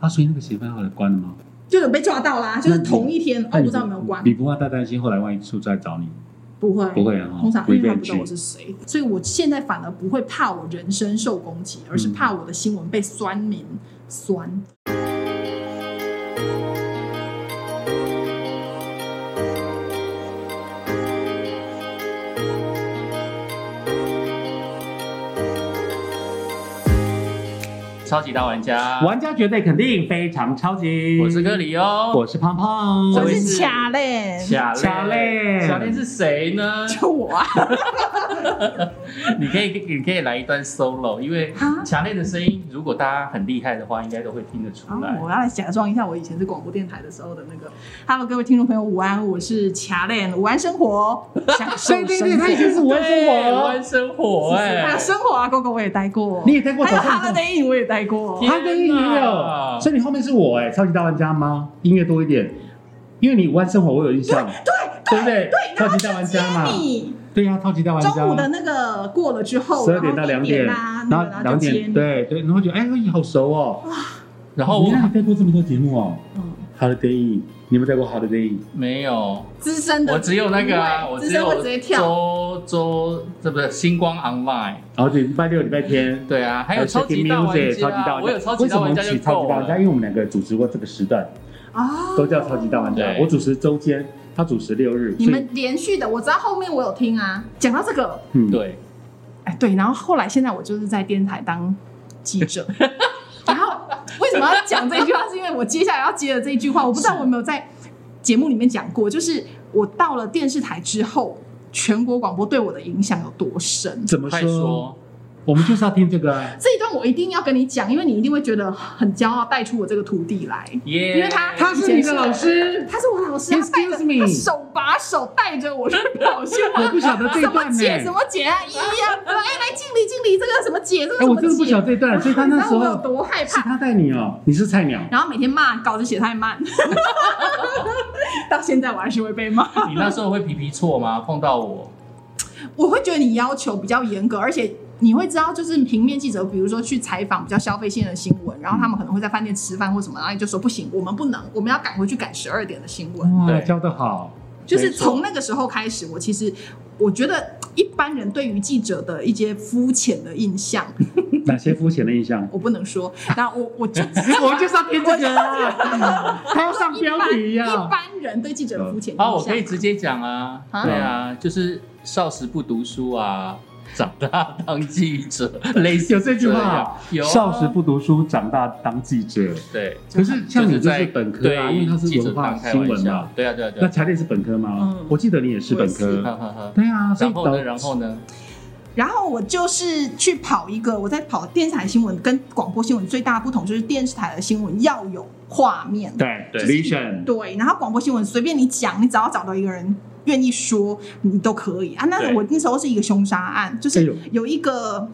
啊，所以那个协办后来关了吗？就有被抓到啦，就是同一天，哦，不知道有没有关，你不怕他担心后来万一出再找你？不会，不会啊，通常因为他不知道我。是谁，所以我现在反而不会怕我人身受攻击，而是嗯怕我的新闻被酸民酸。超级大玩家，玩家绝对肯定非常超级。我是哥里哦，我是胖胖，我是这是卡嘞，卡卡嘞卡嘞是谁呢？就我啊，你可以你可以来一段 solo，因为啊卡嘞的声音，如果大家很厉害的话，应该都会听得出好来。我要来假装一下我以前是广播电台的时候的那个。Hello，各位听众朋友，午安，我是卡嘞，午安生活，享 受对对对，他以前是玩生对活玩，生活哎，还有生活啊，哥哥我也待过，你也待过还有早上 Holiday 我也待过。天他跟音也有，所以你后面是我哎，超级大玩家吗？音乐多一点，因为你玩生活我有印象，对对不对？超级大玩家嘛，你。对呀，超级大玩家。中午的那个过了之后，十二点到两点，啊，然后两点，对对，然后就哎，好熟哦。然后我你看你带过这么多节目哦。嗯，，Holiday Inn，你有没有带过 Holiday 没有，资深的我只有那个啊，我只有会直接跳，周周这不是星光 online，然后就礼拜六、礼拜天。对啊，还有超级大玩 Music，超级大家，我有超级大玩家就为什么起超级大玩家？因为我们两个主持过这个时段，哦，都叫超级大玩家。我主持周间，他主持六日。你们连续的，我知道后面我有听啊。讲到这个，嗯，对，哎，对，然后后来现在我就是在电台当记者，什么要讲这句话？是因为我接下来要接的这一句话，我不知道我有没有在节目里面讲过，就是我到了电视台之后，全国广播对我的影响有多深。怎么说？说，我们就是要听这个啊。这一段我一定要跟你讲，因为你一定会觉得很骄傲，带出我这个徒弟来。耶！因为他他是你的老师，他是我的老师，他带着 Excuse me 他手把手带着我去表现。我不晓得这一什么段呢。姐什么姐啊，一样的。哎，来敬礼敬礼，这个什么姐，这个哎，什么我真的不姐。晓得这一段，所以他那时候我有候多害怕？是他带你哦，你是菜鸟。然后每天骂稿子写太慢，到现在我还是会被骂。你那时候会皮皮错吗？碰到我，我会觉得你要求比较严格，而且你会知道，就是平面记者，比如说去采访比较消费性的新闻，然后他们可能会在饭店吃饭或什么，然后你就说不行，我们不能，我们要赶回去赶十二点的新闻。哇，对教的好。就是从那个时候开始，我其实我觉得一般人对于记者的一些肤浅的印象，哪些肤浅的印象？我不能说。那我我就我们就是要听这个啊，他要上标题一般一。般人对记者的肤浅印象。啊，我可以直接讲啊，啊对啊，就是少时不读书啊，长大当记者，类似有这句话样有啊少时不读书，长大当记者。对，可是像你就是本科啊，对因为他是文化新闻嘛。对啊，对啊，对啊。那茶店是本科吗嗯？我记得你也是本科。呵呵呵对啊，所以然后呢？然后呢？然后我就是去跑一个，我在跑电视台新闻跟广播新闻最大的不同就是电视台的新闻要有画面，对对 vision 对，然后广播新闻随便你讲，你只要找到一个人愿意说，你都可以啊。那我那时候是一个凶杀案，就是有一个。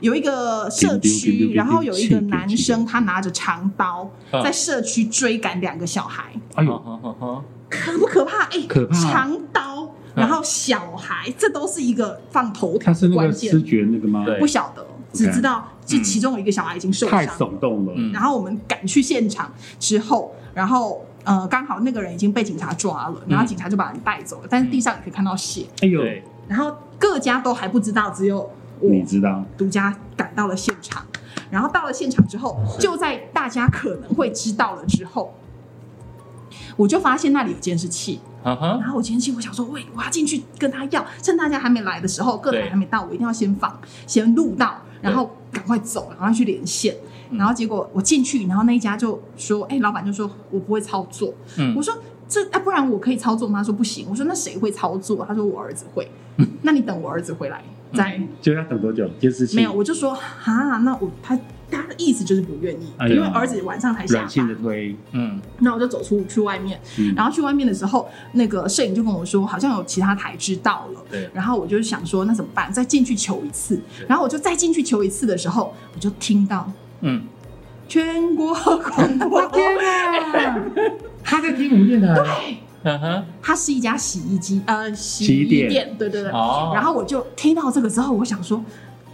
有一个社区，然后有一个男生，他拿着长刀嗯在社区追赶两个小孩，哎呦，呵呵呵可不可怕？哎，可怕长刀，然后小孩，这都是一个放头条他是那个的关键视。觉那个吗？对不晓得，只知道这其中有一个小孩已经受太伤。耸动了。嗯然后我们赶去现场之后，然后呃，刚好那个人已经被警察抓了，然后警察就把人带走了，但是地上也可以看到血。哎呦，然后各家都还不知道，只有我你知道？独家赶到了现场。然后到了现场之后，就在大家可能会知道了之后，我就发现那里有监视器。然后我监视器，我想说，喂，我要进去跟他要，趁大家还没来的时候，各台对还没到，我一定要先放，先录到，然后赶快走，赶快去连线。嗯然后结果我进去，然后那一家就说，哎，老板就说我不会操作。嗯我说这啊，不然我可以操作吗？他说不行。我说那谁会操作？他说我儿子会。嗯那你等我儿子回来再。就要等多久？监视器没有，我就说哈，那我他他的意思就是不愿意，哎因为儿子晚上才下软性的班。推，嗯，那我就走出去外面，嗯然后去外面的时候，那个摄影就跟我说，好像有其他台知道了。对，然后我就想说，那怎么办？再进去求一次。然后我就再进去求一次的时候，我就听到嗯，全国广播天哪！他在听我们电台，对。嗯哼，它是一家洗衣机，呃，洗衣店店，对对对。哦，然后我就听到这个之后，我想说，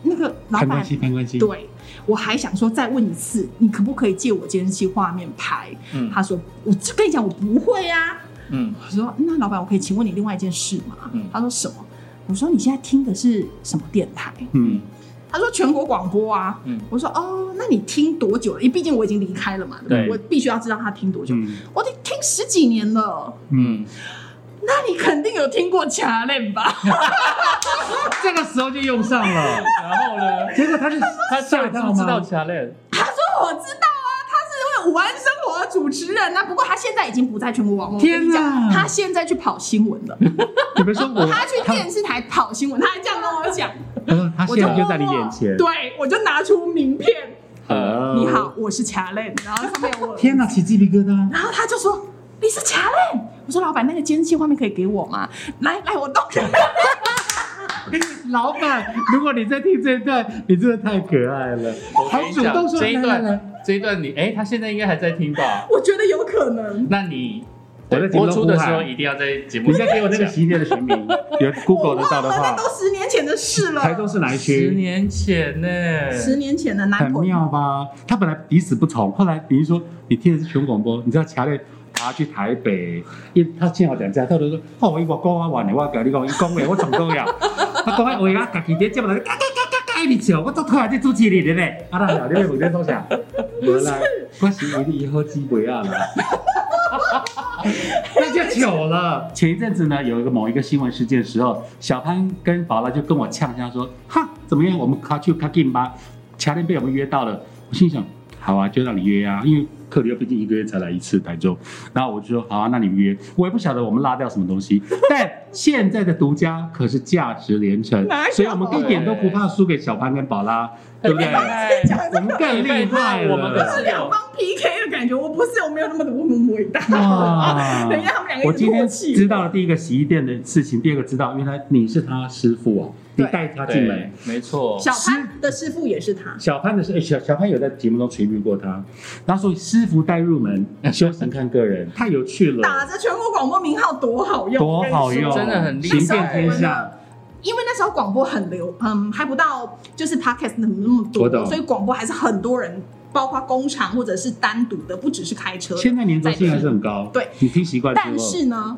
那个老板攀关系，攀关系。对，我还想说再问一次，你可不可以借我监视器画面拍？嗯他说我就跟你讲我不会啊。嗯我说那老板，我可以请问你另外一件事吗？嗯他说什么？我说你现在听的是什么电台？嗯，他说全国广播啊。嗯我说哦，那你听多久了？因为毕竟我已经离开了嘛，对不对？我必须要知道他听多久。嗯我得听十几年了，嗯，那你肯定有听过卡链吧？这个时候就用上了，然后呢？结果他是他吓到知不知道吗？其他说我知道啊，他是因为午安生活的主持人啊，不过他现在已经不在全国网络。天哪，他现在去跑新闻了，你们说我 他去电视台跑新闻，他还这样跟我讲。他说 他我现在就在你眼前，对，我就拿出名片，呃你好，，我是卡链，然后上面有我。天哪，起鸡皮疙瘩。然后他就说你是卡链，我说老板，那个监视器画面可以给我吗？来来，我动。老板，如果你在听这一段，你真的太可爱了，还我跟你讲主动说这一段，这一段你哎，他现在应该还在听吧？我觉得有可能。那你我在节目播出的时候一定要在节目你再给我那个洗衣店的全名，有 Google 得到的话我忘了，那都十年前的事了。台中是哪一十？年前呢，十年前的很南很。妙吧？他本来抵死不从，后来比如说你听的是全广播，你知道乔烈他去台北，因为他正好讲这样，他就说：“哦，伊我讲啊完的，我甲你讲，伊讲的我从讲呀，我讲的话啊，家己伫节目内嘎嘎嘎嘎嘎一直笑，我都突然间主持人的咧，啊啦，你要问这做啥？无啦，我是以你以后机会啊啦。那就久了。前一阵子呢，有一个某一个新闻事件的时候，小潘跟宝拉就跟我呛下说：“哈，怎么样？我们卡去卡进吧。”乔练被我们约到了，我心想：好啊，就让你约啊，因为克里又毕竟一个月才来一次台州。然后我就说：好啊，那你约。我也不晓得我们拉掉什么东西，但现在的独家可是价值连城，所以我们一点都不怕输给小潘跟宝拉，对不对？我们更厉害了。我们可是两方 PK 的感觉，我不是，我没有那么的伟大。哇。等一下，他们两个我今天知道了第一个洗衣店的事情，第二个知道原来你是他师傅哦，你带他进来。，没错，小潘的师傅也是他，小潘的是，哎、小小潘有在节目中垂遇过他，然后说师傅带入门，修行看个人，太有趣了，打着全国广播名号多好用，多好用，真的很厉害。行遍天下。因为那时候广播很流，嗯，还不到就是 podcast 那么那么多，所以广播还是很多人，包括工厂或者是单独的，不只是开车。现在粘着性还是很高，对，你听习惯但是呢，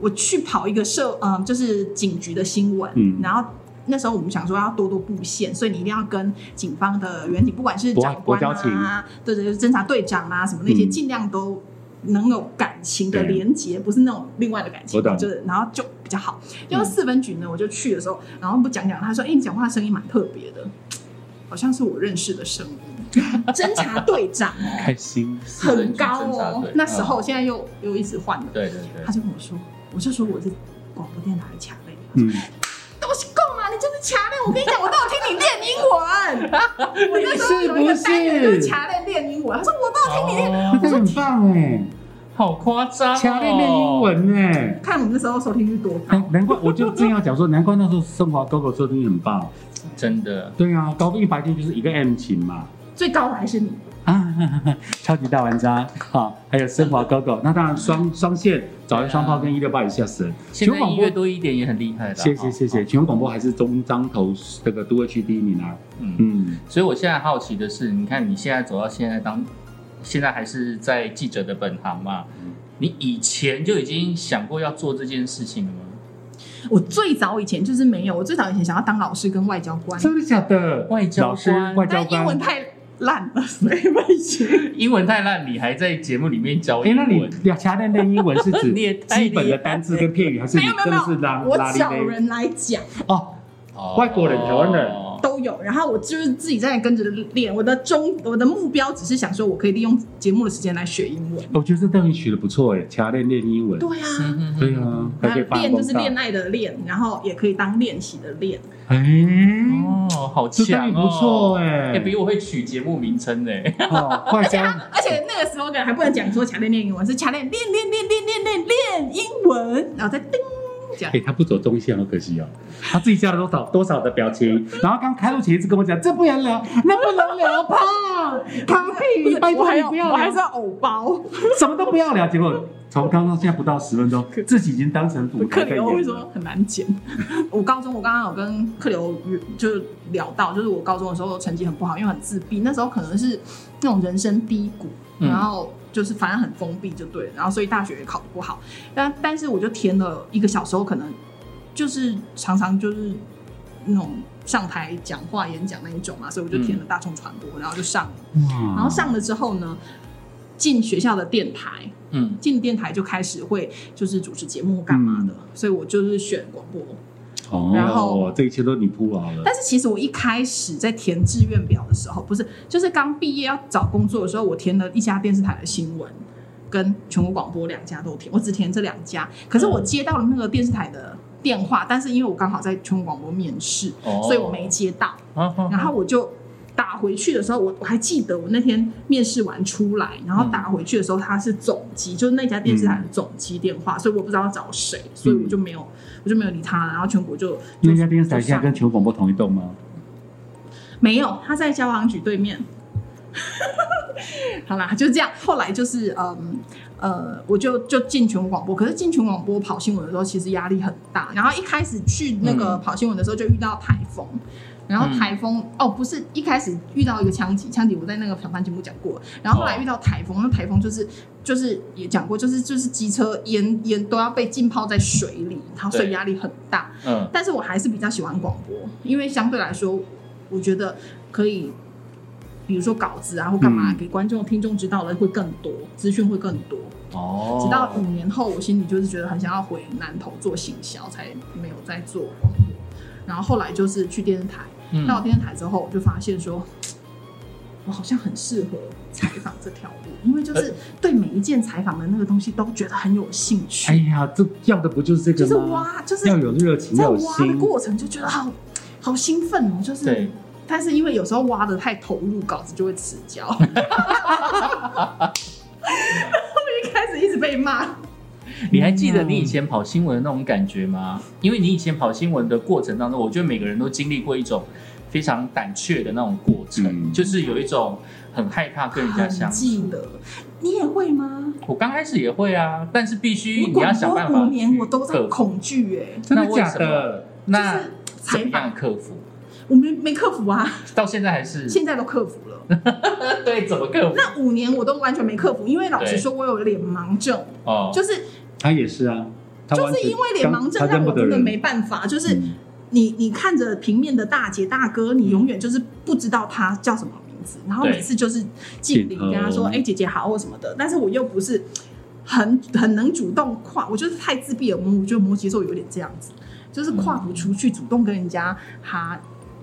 我去跑一个社，嗯，就是警局的新闻，嗯。然后那时候我们想说要多多布线，所以你一定要跟警方的远景，不管是长官国交情。啊，对对，对侦查队长啊什么那些，嗯。尽量都。能有感情的连接，不是那种另外的感情就是然后就比较好。因为四分局呢，我就去的时候，然后不讲讲，他说：“哎、你讲话声音蛮特别的，好像是我认识的声音。”侦察队长哦，开心，很高。哦那时候现在又又一直换了，对对对他，就跟我说，我就说我是广播电台的卡类，嗯，都是够吗？你就是卡类，我跟你讲，我都有听你练英文。我那时候有一个单元就是卡在练英文，他说我都要听你练。哦那很棒哎，好夸张哦，强烈练英文哎。看我们那时候收听率多高难，难怪，我就正要讲说，难怪那时候生活狗狗收听很棒。真的，对啊，高一百天就是一个 M 琴嘛，最高的还是你。啊，超级大玩家啊，还有升华 GoGo，那当然双双线早一双炮跟一六八以下神，现在音乐多一点也很厉害的。谢谢谢谢，全国广播还是中彰投这个都会区第一名啊，嗯，嗯，所以我现在好奇的是，你看你现在走到现在当，现在还是在记者的本行嘛？你以前就已经想过要做这件事情了吗？我最早以前就是没有，我最早以前想要当老师跟外交官，真的假的？外交老师官外交但英文官，太烂了，所以我以前英文太烂，你还在节目里面教哎，英那你文？两强练练英文是指 你基本的单字跟片语，还是你没有没有真的是没有，我？找人来讲。哦，哦外国人台湾人都有，然后我就是自己在跟着练。我的中我的目标只是想说，我可以利用节目的时间来学英文。我觉得这东西取的不错哎，强练练英文，对啊，嗯对啊，还可以发练就是恋爱的恋，然后也可以当练习的练。哎，好强诶不错诶比我会取节目名称哎哦怪家。而且那个时候的还不能讲说强烈念英文是强烈念念念念念念英文然后再叮讲诶他不走中线好可惜哦。他自己加了多少多少的表情然后刚开路前一直跟我讲这不能聊那不能聊胖他 屁拜还不要还是要偶包。什么都不要聊结果从刚刚现在不到十分钟，自己已经当成舞克里台在演了。欧会说很难剪。我高中我刚刚有跟客流就是聊到，就是我高中的时候成绩很不好，因为很自闭，那时候可能是那种人生低谷，嗯。然后就是反正很封闭就对了，然后所以大学也考得不好，但但是我就填了一个小时候可能就是常常就是那种上台讲话演讲那一种嘛，所以我就填了大众传播，然后就上了，哇。然后上了之后呢，进学校的电台。嗯进电台就开始会就是主持节目干嘛的，所以我就是选广播。哦，然后这一切都你铺好了。但是其实我一开始在填志愿表的时候，不是就是刚毕业要找工作的时候，我填了一家电视台的新闻跟全国广播两家都填，我只填这两家。可是我接到了那个电视台的电话，但是因为我刚好在全国广播面试，哦所以我没接到。啊然后我就打回去的时候，我我还记得我那天面试完出来，然后打回去的时候，他是总机，就是那家电视台的总机电话，所以我不知道要找谁，所以我就没有我就没有理他，然后全国就那家电视台现在跟全国广播同一栋吗？没有，他在交行局对面。好啦，就这样。后来就是嗯呃，我就就进全国广播，可是进全国广播跑新闻的时候，其实压力很大。然后一开始去那个嗯跑新闻的时候，就遇到台风。然后台风、哦，不是一开始遇到一个枪击，枪击我在那个小番节目讲过，然后后来遇到台风，那台风就是就是也讲过，就是就是机车淹淹都要被浸泡在水里，然后所以对压力很大。嗯。但是我还是比较喜欢广播，因为相对来说，我觉得可以，比如说稿子啊或干嘛，嗯。给观众、听众知道的会更多，资讯会更多。哦，直到五年后，我心里就是觉得很想要回南投做行销，才没有再做广播。然后后来就是去电视台，嗯到电视台之后，我就发现说，我好像很适合采访这条路，因为就是对每一件采访的那个东西都觉得很有兴趣。哎呀，这要的不就是这个就是？挖，就是要有热情，在挖的。过程就觉得好好兴奋哦，就是对，但是因为有时候挖的太投入，稿子就会迟交。我一开始一直被骂，你还记得你以前跑新闻的那种感觉吗？因为你以前跑新闻的过程当中，我觉得每个人都经历过一种非常胆怯的那种过程，嗯就是有一种很害怕跟人家很相处。记得。你也会吗？我刚开始也会啊，但是必须我你要想办法五年，我都在恐惧哎，真的假那为什的？那就是采怎么样访克服？我没没克服啊，到现在还是现在都克服了。对怎么克服？那五年我都完全没克服，因为老实对说，我有脸盲症，哦，就是他也是啊，他就是因为脸盲症。让我真的没办法，就是。嗯你你看着平面的大姐大哥，你永远就是不知道他叫什么名字，然后每次就是敬礼跟他说：“哎、姐姐好”或什么的。但是我又不是很很能主动跨，我就是太自闭了。我觉得摩羯座有点这样子，就是跨不出去，主动跟人家哈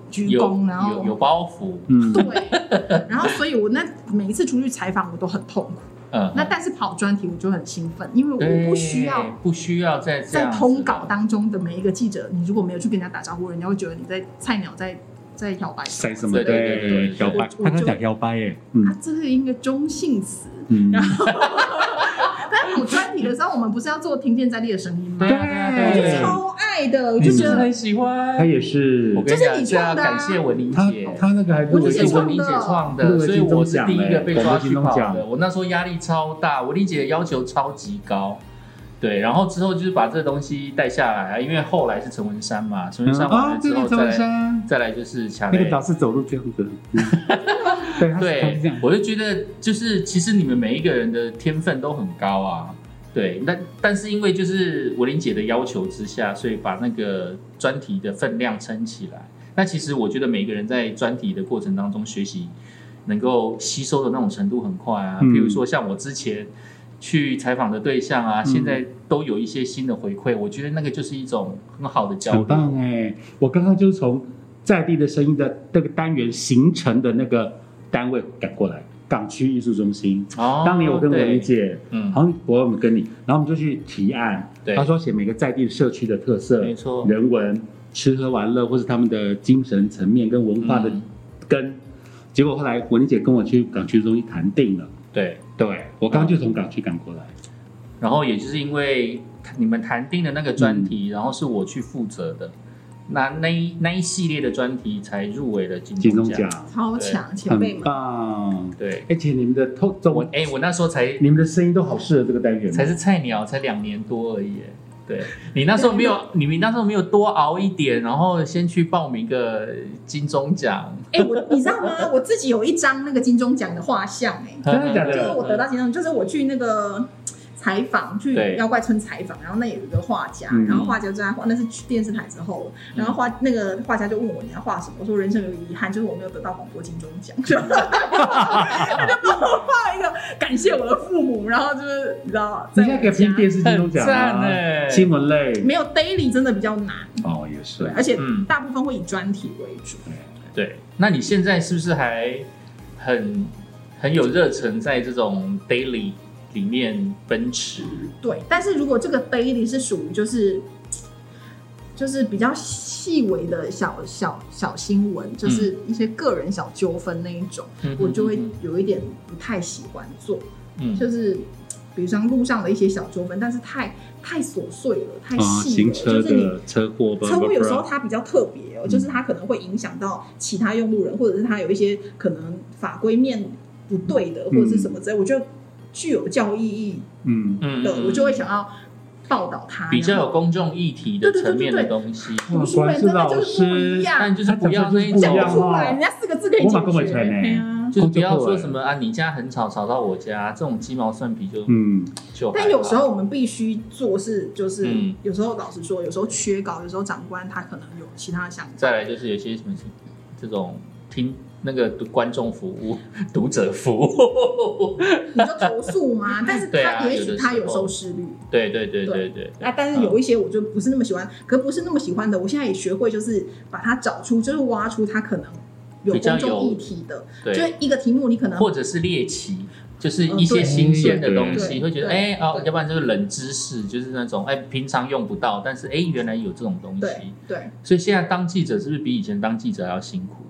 鞠躬，然后有有包袱，嗯，对，然后所以我那每一次出去采访我都很痛苦。嗯，那但是跑专题我就很兴奋，因为我不需要不需要在在通稿当中的每一个记者，你如果没有去跟人家打招呼，人家会觉得你在菜鸟在在摇摆在什么？对对对摇摆，他刚讲摇摆耶，嗯。啊，这是一个中性词。嗯，但跑专题的时候，我们不是要做听见在地的声音吗对？我就超爱的，我就觉得很喜欢他。也是我，跟你讲，这是感谢文玲他姐。他那个还我这就是是文玲姐创的，所以我是第一个被抓去跑的。我那时候压力超大，文玲姐的要求超级高，对，然后之后就是把这个东西带下来啊，因为后来是陈文山嘛，陈文山完啊，了之后再再来就是乔雷那个老，是走路 这样子，嗯对，对，，我就觉得就是其实你们每一个人的天分都很高啊。对，但但是因为就是文玲姐的要求之下，所以把那个专题的分量撑起来。那其实我觉得每个人在专题的过程当中学习，能够吸收的那种程度很快啊。嗯比如说像我之前去采访的对象啊，嗯现在都有一些新的回馈，我觉得那个就是一种很好的交很流。棒哎！我刚刚就是从在地的声音的那个单元形成的那个单位赶过来，港区艺术中心。哦当年我跟文对玲姐，嗯，好像我们跟你，然后我们就去提案，对他说写每个在地社区的特色、没错，人文、吃喝玩乐，或是他们的精神层面跟文化的嗯根。结果后来文玲姐跟我去港区中心谈定了，对。对我刚刚就从港区赶过来，然后也就是因为你们谈定的那个专题，嗯然后是我去负责的，那那一那一系列的专题才入围了金金钟钟奖。超强前辈很们，棒，对，而且你们的透中文，我哎、我那时候才你们的声音都好适合这个单元，才是菜鸟，才两年多而已。对你那时候没有，你们那时候没有多熬一点，然后先去报名个金钟奖，哎、我你知道吗？我自己有一张那个金钟奖的画像、哎，真的假的就是？我得到金钟，就是我去那个采访，去妖怪村采访，然后那有一个画家，嗯。然后画家就在画，那是去电视台之后，然后画那个画家就问我你要画什么，我说人生有遗憾，就是我没有得到广播金钟奖，他就帮我画一个感谢我的父母，然后就是你知道，在可以拼电视视金钟奖啊，欸。新闻类没有 daily 真的比较难，哦，也是。对，，而且嗯。大部分会以专题为主。对，那你现在是不是还很很有热忱在这种 daily 里面奔驰？对，但是如果这个 daily 是属于就是就是比较细微的小小小新闻，就是一些个人小纠纷那一种，嗯我就会有一点不太喜欢做，嗯就是比如像路上的一些小纠纷，但是太太琐碎了，太啊，细了，行车就是你的车祸，车祸有时候它比较特别哦，嗯。就是它可能会影响到其他用路人，或者是它有一些可能法规面不对的，或者是什么之类，我觉得具有教育意义嗯，嗯的，我就会想要报道它，比较有公众议题的层面的东西。读书人真的就是不一样，但就是不要那一讲出来，人家四个字可以解我马跟我决。对啊，就是不要说什么啊，你家很吵，吵到我家，这种鸡毛蒜皮就嗯，就。但有时候我们必须做事，就是嗯有时候老实说，有时候缺稿，有时候长官他可能有其他想法。再来就是有些什么这种听那个读观众服务、读者服务，你就投诉吗，但是他也许他有收视率，对对对对对。那，但是有一些我就不是那么喜欢，可不是那么喜欢的，我现在也学会就是把它找出，就是挖出它可能有比较有公众议题的，对。就是一个题目你可能或者是猎奇，就是一些新鲜的东西，会觉得对。哎哦，要不然就是冷知识，就是那种哎平常用不到，但是哎原来有这种东西。对。所以现在当记者是不是比以前当记者还要辛苦？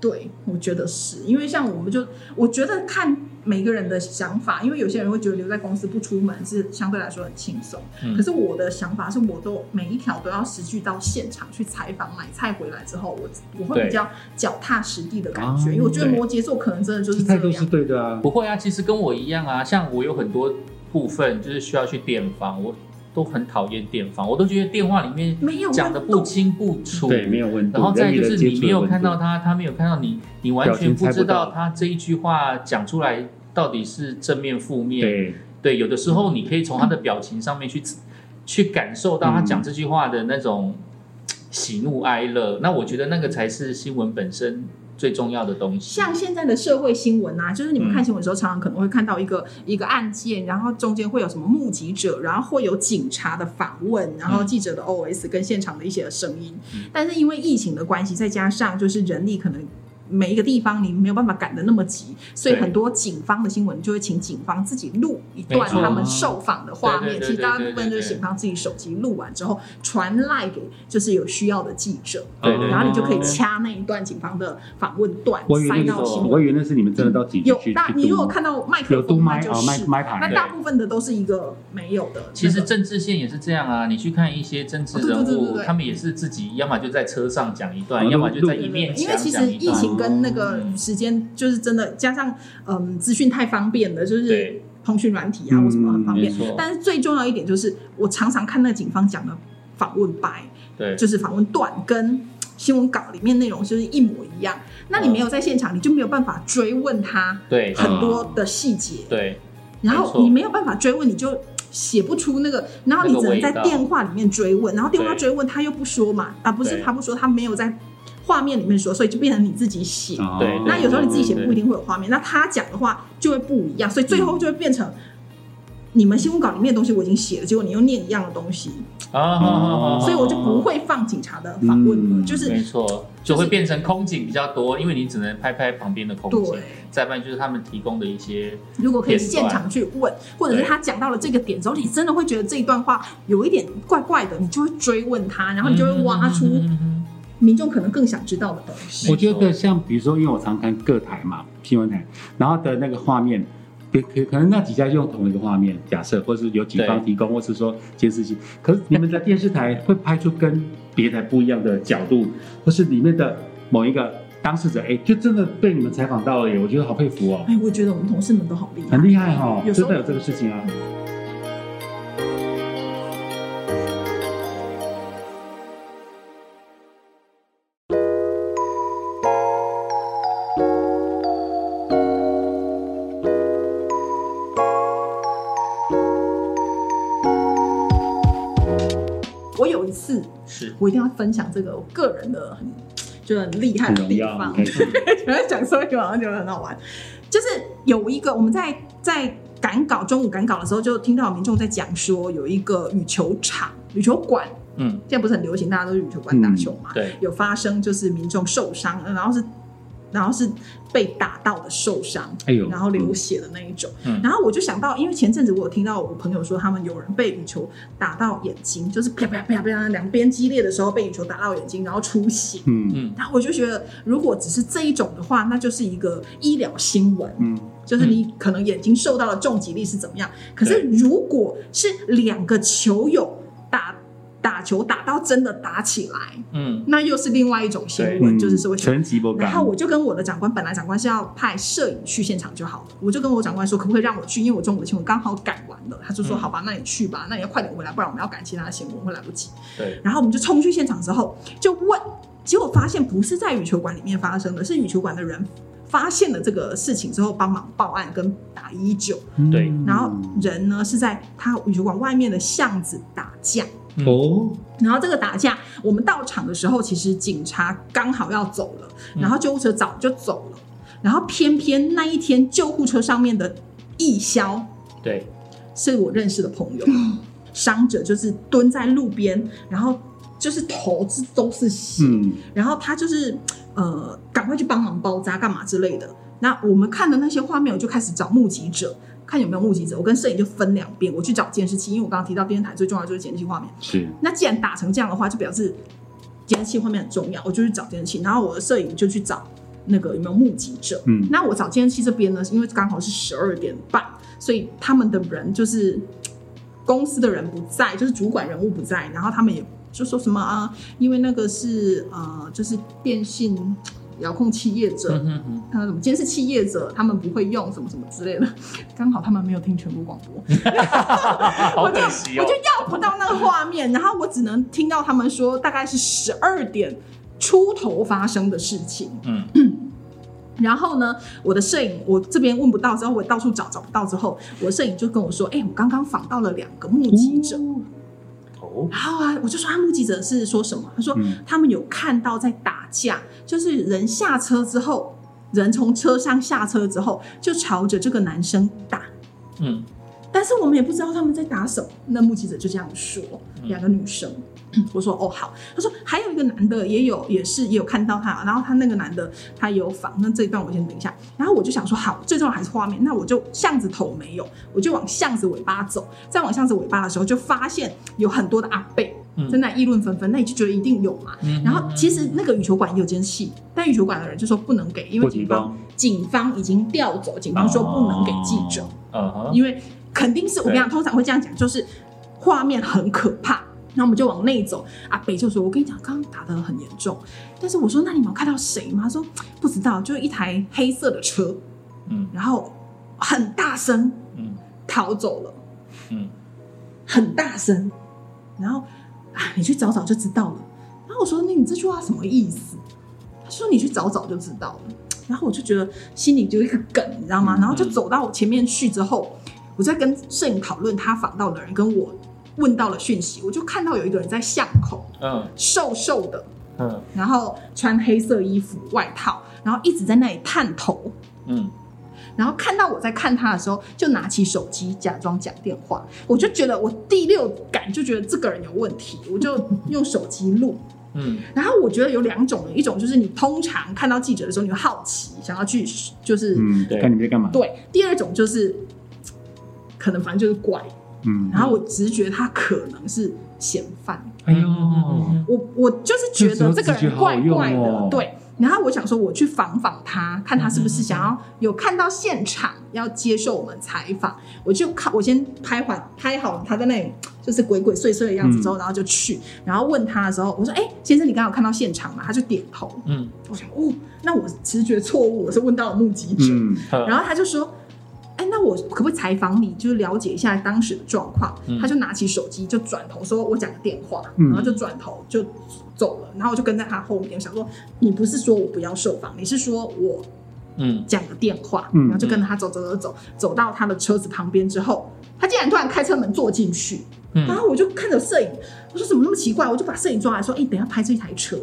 对，我觉得是。因为像我们就我觉得看每个人的想法，因为有些人会觉得留在公司不出门是相对来说很轻松，嗯。可是我的想法是我都每一条都要实际到现场去采访买菜回来之后，我我会比较脚踏实地的感觉，啊因为我觉得摩羯座可能真的就是这样。态度是样。对的啊，不会啊，其实跟我一样啊，像我有很多部分就是需要去电访，我都很讨厌电访，我都觉得电话里面没有讲的不清不楚，对，没有温度，然后再就是你没有看到他，他没有看到你，你完全不不知道他这一句话讲出来到底是正面负面。对，对，有的时候你可以从他的表情上面去 去感受到他讲这句话的那种喜怒哀乐。那我觉得那个才是新闻本身最重要的东西。像现在的社会新闻啊，就是你们嗯看新闻的时候，常常可能会看到一个一个案件，然后中间会有什么目击者，然后会有警察的访问，然后记者的 OS 跟现场的一些声音。嗯但是因为疫情的关系，再加上就是人力可能。每一个地方你没有办法赶得那么急，所以很多警方的新闻就会请警方自己录一段他们受访的画面。其实大部分就是警方自己手机录完之后传赖给就是有需要的记者，对然后你就可以掐那一段警方的访问段塞到新闻我以为那是你们真的到警局有大，你如果看到麦克风，就是。麦麦牌那大部分的都是一个没有的。其实政治线也是这样啊，你去看一些政治人物，对对对对他们也是自己，要么就在车上讲一段，哦要么就在对对一面对因为其实墙讲一段。疫情跟那个嗯时间就是真的加上，嗯，资讯太方便了，就是通讯软体啊嗯或什么很方便。但是最重要一点就是，我常常看那个警方讲的访问白，对，就是访问段跟新闻稿里面内容就是一模一样。那你没有在现场，你就没有办法追问他对。很多的细节。对。然后你没有办法追问，你就写不出那个，然后你只能在电话里面追问，然后电话追问他又不说嘛，啊不是他不说，他没有在画面里面说，所以就变成你自己写。哦对那有时候你自己写不一定会有画面，那他讲的话就会不一样，所以最后就会变成你们新闻稿里面的东西我已经写了，结果你又念一样的东西，啊，好好好所以我就不会放警察的访问了，嗯就是没错，就会变成空警比较多，因为你只能拍拍旁边的空景对，再不然就是他们提供的一些如果可以现场去问，或者是他讲到了这个点之后，你真的会觉得这一段话有一点怪怪的，你就会追问他，然后你就会挖出民众可能更想知道的东西。我觉得像比如说，因为我常看各台嘛新闻台，然后的那个画面，可可可能那几家用同一个画面，假设或是有警方提供，或是说监视器，可是你们的电视台会拍出跟别台不一样的角度，或是里面的某一个当事者，哎，就真的被你们采访到了耶，我觉得好佩服哦，哎，我觉得我们同事们都好厉害，很厉害哈、真的有这个事情啊。我一定要分享这个我个人的很就很厉害的地方很。开心。觉得讲说一个好像觉得很好玩，就是有一个我们在在赶稿中午赶稿的时候，就听到民众在讲说有一个羽球场、羽球馆，嗯，现在不是很流行，大家都去羽球馆打球嘛，对，有发生就是民众受伤，然后是然后是被打到的受伤，哎呦然后流血的那一种。嗯然后我就想到，因为前阵子我有听到我朋友说，他们有人被羽球打到眼睛，就是啪啪啪啪两边激烈的时候被羽球打到眼睛，然后出血。嗯嗯然后我就觉得，如果只是这一种的话，那就是一个医疗新闻，嗯，就是你可能眼睛受到了重击力是怎么样。可是如果是两个球友打打球打到真的打起来，嗯那又是另外一种新闻，嗯就是社会新闻。全集不感。然后我就跟我的长官，本来长官是要派摄影去现场就好了，我就跟我长官说，可不可以让我去？因为我中午的新闻刚好赶完了，他就说嗯好吧，那你去吧，那你要快点回来，不然我们要赶其他的新闻，会来不及。对，然后我们就冲去现场之后，就问，结果发现不是在羽球馆里面发生的，是羽球馆的人发现了这个事情之后帮忙报案跟打一九，嗯对然后人呢是在他羽球馆外面的巷子打架。哦，然后这个打架，我们到场的时候，其实警察刚好要走了，嗯。然后救护车早就走了，然后偏偏那一天救护车上面的义消对，是我认识的朋友，伤者就是蹲在路边，然后就是头子都是血，嗯，然后他就是呃赶快去帮忙包扎干嘛之类的。那我们看的那些画面，我就开始找目击者，看有没有目击者。我跟摄影就分两边，我去找监视器，因为我刚刚提到电视台最重要的就是监视器画面。是那既然打成这样的话，就表示监视器画面很重要，我就去找监视器，然后我的摄影就去找那个有没有目击者。嗯那我找监视器这边呢，因为刚好是十二点半，所以他们的人就是公司的人不在，就是主管人物不在，然后他们也就说什么啊，因为那个是呃，就是电信遥控器业者，呃，什么监视器业者，他们不会用什么什么之类的，刚好他们没有听全国广播，我就，要不到那个画面，然后我只能听到他们说大概是十二点出头发生的事情。嗯。然后呢，我的摄影我这边问不到之后，我到处找找不到之后，我的摄影就跟我说：“哎、我刚刚访到了两个目击者。哦，然后啊，我就说啊目击者是说什么？他说嗯他们有看到在打架，就是人下车之后，人从车上下车之后，就朝着这个男生打。嗯但是我们也不知道他们在打什么。那目击者就这样说，两个女生。我说哦好，他说还有一个男的也有，也是也有看到他，然后他那个男的他也有访，那这一段我先等一下。然后我就想说好，最重要还是画面，那我就巷子头没有，我就往巷子尾巴走，再往巷子尾巴的时候就发现有很多的阿贝嗯在那议论纷纷，那你就觉得一定有嘛。嗯然后其实那个羽球馆也有监视器，但羽球馆的人就说不能给，因为警方警方已经调走，警方说不能给记者。因为肯定是我跟你讲，通常会这样讲，就是画面很可怕。然后我们就往内走，阿北就说：“我跟你讲，刚刚打得很严重。”但是我说：“那你们有看到谁吗？”他说：“不知道，就是一台黑色的车，嗯然后很大声嗯逃走了，嗯很大声。然后啊，你去找找就知道了。然后我说：“那你这句话什么意思？”他说：“你去找找就知道了。”然后我就觉得心里就一个梗，你知道吗？嗯然后就走到我前面去之后，我在跟摄影讨论他访到的人跟我问到了讯息，我就看到有一个人在巷口，嗯瘦瘦的，嗯然后穿黑色衣服外套，然后一直在那里探头。嗯然后看到我在看他的时候，就拿起手机假装讲电话。我就觉得我第六感就觉得这个人有问题，我就用手机录。嗯然后我觉得有两种人，一种就是你通常看到记者的时候，你会好奇，想要去就是、嗯，对看你们在干嘛？对；第二种就是可能反正就是怪。嗯，然后我直觉他可能是嫌犯，哎呦，我我就是觉得这个人怪怪的，对。然后我想说，我去访访他，看他是不是想要有看到现场，要接受我们采访。我就看，我先拍完拍好他在那里就是鬼鬼祟祟的样子之后，然后就去，然后问他的时候，我说：“哎、先生，你刚刚有看到现场吗？”他就点头。嗯，我想，哦，那我直觉错误，我是问到了目击者。嗯，然然后他就说：“哎，那我可不可以采访你，就是了解一下当时的状况？”嗯他就拿起手机就转头说：“我讲个电话。嗯然后就转头就走了。然后我就跟在他后面，我想说：“你不是说我不要受访，你是说我嗯讲个电话。嗯然后就跟着他走走走走，走到他的车子旁边之后，他竟然突然开车门坐进去。然嗯后我就看着摄影，我说怎么那么奇怪？我就把摄影抓来说：“哎，等一下拍这台车。”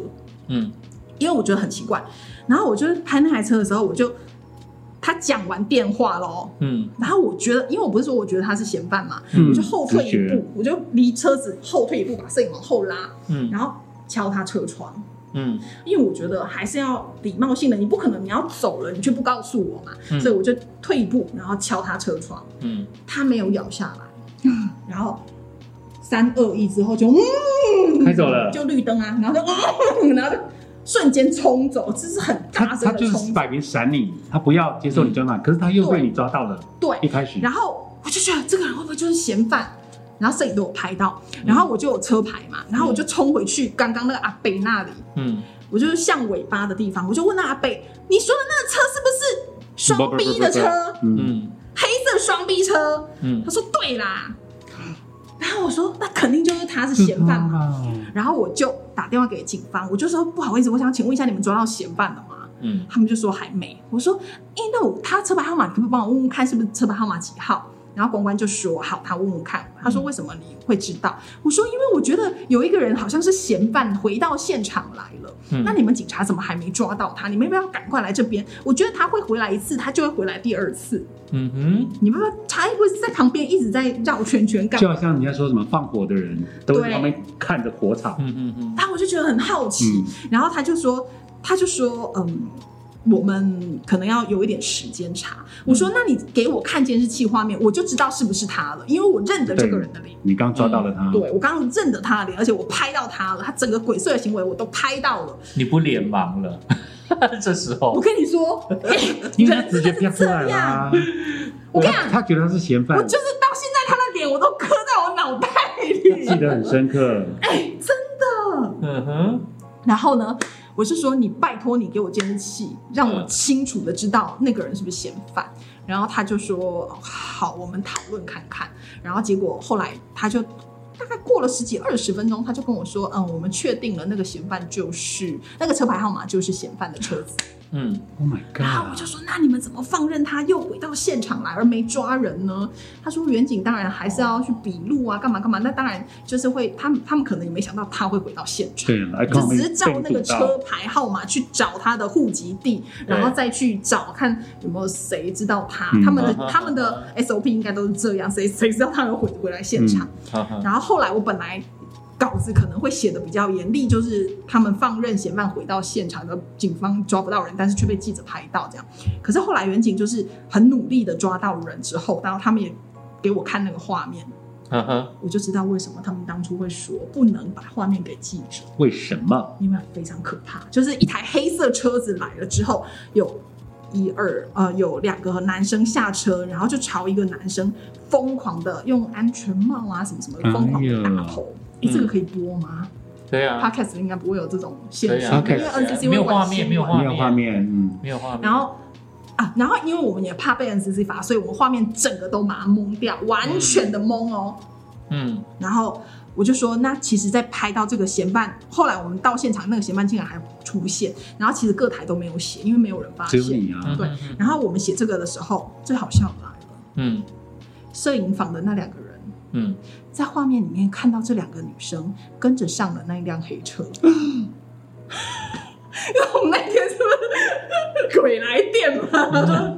嗯因为我觉得很奇怪。然后我就是拍那台车的时候，我就他讲完电话喽，嗯。然后我觉得，因为我不是说我觉得他是嫌犯嘛，嗯我就后退一步，我就离车子后退一步，把摄影往后拉，嗯。然后敲他车窗。嗯。因为我觉得还是要礼貌性的，你不可能你要走了，你却不告诉我嘛，嗯。所以我就退一步，然后敲他车窗，嗯。他没有咬下来，然后三二一之后就嗯开走了。就绿灯啊，然后就嗯，然后就瞬间冲走，这是很他大他就是声的冲走，摆明闪你，他不要接受你专访，可是他又被你抓到了。对。一，开始，然后我就觉得这个人会不会就是嫌犯？然后摄影都有拍到，然后我就有车牌嘛，然后我就冲回去刚刚那个阿北那里，嗯。我就是向尾巴的地方，我就问那阿北，你说的那个车是不是双 B 的车，嗯，嗯。黑色双 B 车？嗯。他说对啦，然后我说那肯定就是他是嫌犯嘛，然后我就打电话给警方，我就说不好意思，我想请问一下，你们抓到嫌犯了吗？嗯他们就说还没。我说，哎、那我他车牌号码可不可以帮我问问看，是不是车牌号码几号？然后公关就说好，他问问看。他说为什么你会知道？我说因为我觉得有一个人好像是嫌犯回到现场来了，嗯那你们警察怎么还没抓到他？你们要不要赶快来这边？我觉得他会回来一次，他就会回来第二次。嗯哼你不要他会不会在旁边一直在绕圈圈干嘛？就好像人家说什么放火的人都旁边看着火场，嗯嗯嗯然后我就觉得很好奇，嗯然后他就说，他就说，嗯，我们可能要有一点时间查。我说，那你给我看监视器画面，我就知道是不是他了，因为我认得这个人的脸。你刚抓到了他，对，我刚刚认得他的脸，而且我拍到他了，他整个鬼祟的行为我都拍到了。你不脸盲了，这时候我跟你说，哎因为他直接真的是这飘出来样。啦。我跟你讲他他觉得他是嫌犯我，就是到现在他的脸我都刻在我脑袋里，记得很深刻。哎，真的。嗯哼然后呢，我是说你拜托你给我监视器，让我清楚的知道那个人是不是嫌犯。然后他就说好，我们讨论看看。然后结果后来他就大概过了十几二十分钟，他就跟我说，嗯，我们确定了那个嫌犯就是那个车牌号码就是嫌犯的车子。嗯 Oh my god！然后我就说，那你们怎么放任他又回到现场来而没抓人呢？他说，远景当然还是要去笔录啊，干嘛干嘛。那当然就是会，他们他们可能也没想到他会回到现场。对了，就只是照那个车牌号码去找他的户籍地，然后再去找看有没有谁知道他。嗯他们嗯的他们的 SOP 应该都是这样，谁谁知道他有回回来现场。然后后来我本来稿子可能会写的比较严厉，就是他们放任嫌犯回到现场的警方抓不到人，但是却被记者拍到这样。可是后来远景就是很努力的抓到人之后，然后他们也给我看那个画面，我就知道为什么他们当初会说不能把画面给记者。为什么？因为非常可怕，就是一台黑色车子来了之后，有一二呃有两个男生下车，然后就朝一个男生疯狂的用安全帽啊什么什么的疯狂的大吼。哎、这个可以播吗、对啊，p o d c a s t 应该不会有这种限制，啊，因为 NCC 没有画面，没有画没有画面，嗯，没有画面，然后啊，然后因为我们也怕被 NCC 罚，所以我们画面整个都把它蒙掉，完全的蒙哦。嗯。然后我就说，那其实，在拍到这个嫌犯，后来我们到现场，那个嫌犯竟然还出现，然后其实各台都没有写，因为没有人发现。只有你啊。嗯，对然后我们写这个的时候，最好笑的来了，嗯。摄影坊的那两个人嗯在画面里面看到这两个女生跟着上了那一辆黑车。我们那天是不是鬼来电吗？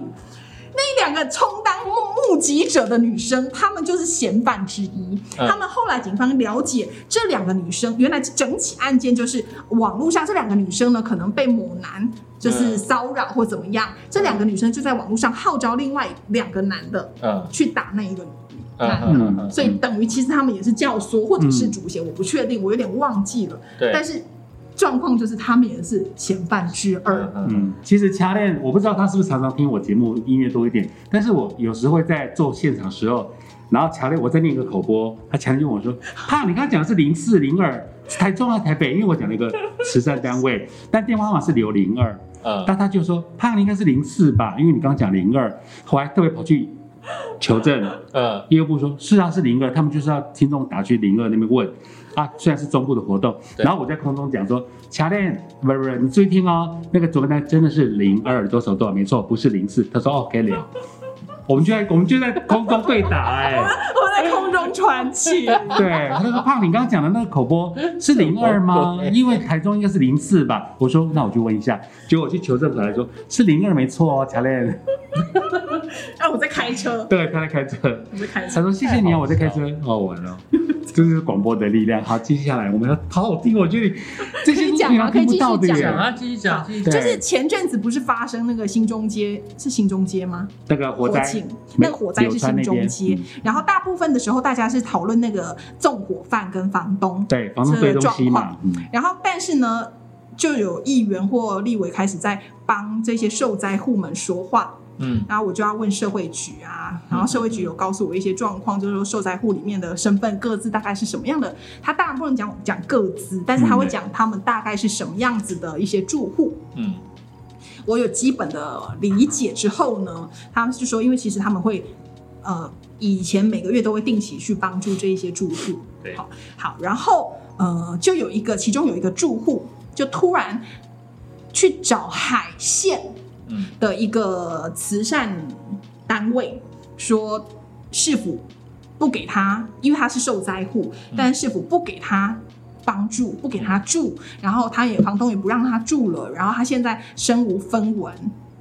那两个充当目目击者的女生，她们就是嫌犯之一。嗯他们后来警方了解，这两个女生原来整起案件就是网络上这两个女生呢，可能被某男就是嗯骚扰或怎么样，这两个女生就在网络上号召另外两个男的嗯去打那一个嗯嗯嗯，所以等于其实他们也是教唆或者是主嫌，我不确定，我有点忘记了。对，但是状况就是他们也是嫌犯之二。嗯嗯，其实掐练，我不知道他是不是常常听我节目音乐多一点，但是我有时会在做现场时候，然后强烈我在念一个口播，他强烈问我说：“胖，你刚刚讲的是零四零二，台中还是台北？因为我讲了一个慈善单位，但电话号码是留零二，嗯但他就说胖，你应该是零四吧，因为你刚刚讲零二，后来特别跑去求证，嗯。业务部说是啊是零二，他们就是要听众打去零二那边问。啊，虽然是中部的活动，然后我在空中讲说，卡练不是不是，你注意听哦，那个左边单真的是零二多少多少，没错，不是零四。他说哦可以了，我们就在我们就在空中对打哎、我们在空中传奇，对，他就说胖，你刚刚讲的那个口播是零二吗？因为台中应该是零四吧？我说那我就问一下，结果我去求证回来说是零二没错哦，乔练，啊，我在开车，对，他在开车。我在开车。他说：“谢谢你啊，我在开车。”哦，完了，这就是广播的力量。好，接下来我们要好好听，我觉得这些讲吗平常听不到的可以继续讲。啊，继续讲，继续讲。就是前阵子不是发生那个新中街是新中街吗？那个火灾警，那个火灾是新中街嗯，然后大部分的时候大家是讨论那个纵火犯跟房东，对，房东的状况，嗯，然后但是呢，就有议员或立委开始在帮这些受灾户们说话，嗯。然后我就要问社会局啊，然后社会局有告诉我一些状况，就是说受灾户里面的身份各自大概是什么样的，他当然不能讲讲各自，但是他会讲他们大概是什么样子的一些住户。嗯。我有基本的理解之后呢，他们就说，因为其实他们会，呃，以前每个月都会定期去帮助这一些住户，对。好，好，然后呃，就有一个，其中有一个住户就突然去找海线嗯。的一个慈善单位，说市府不给他，因为他是受灾户，但是市府不给他帮助，不给他住，然后他也房东也不让他住了，然后他现在身无分文，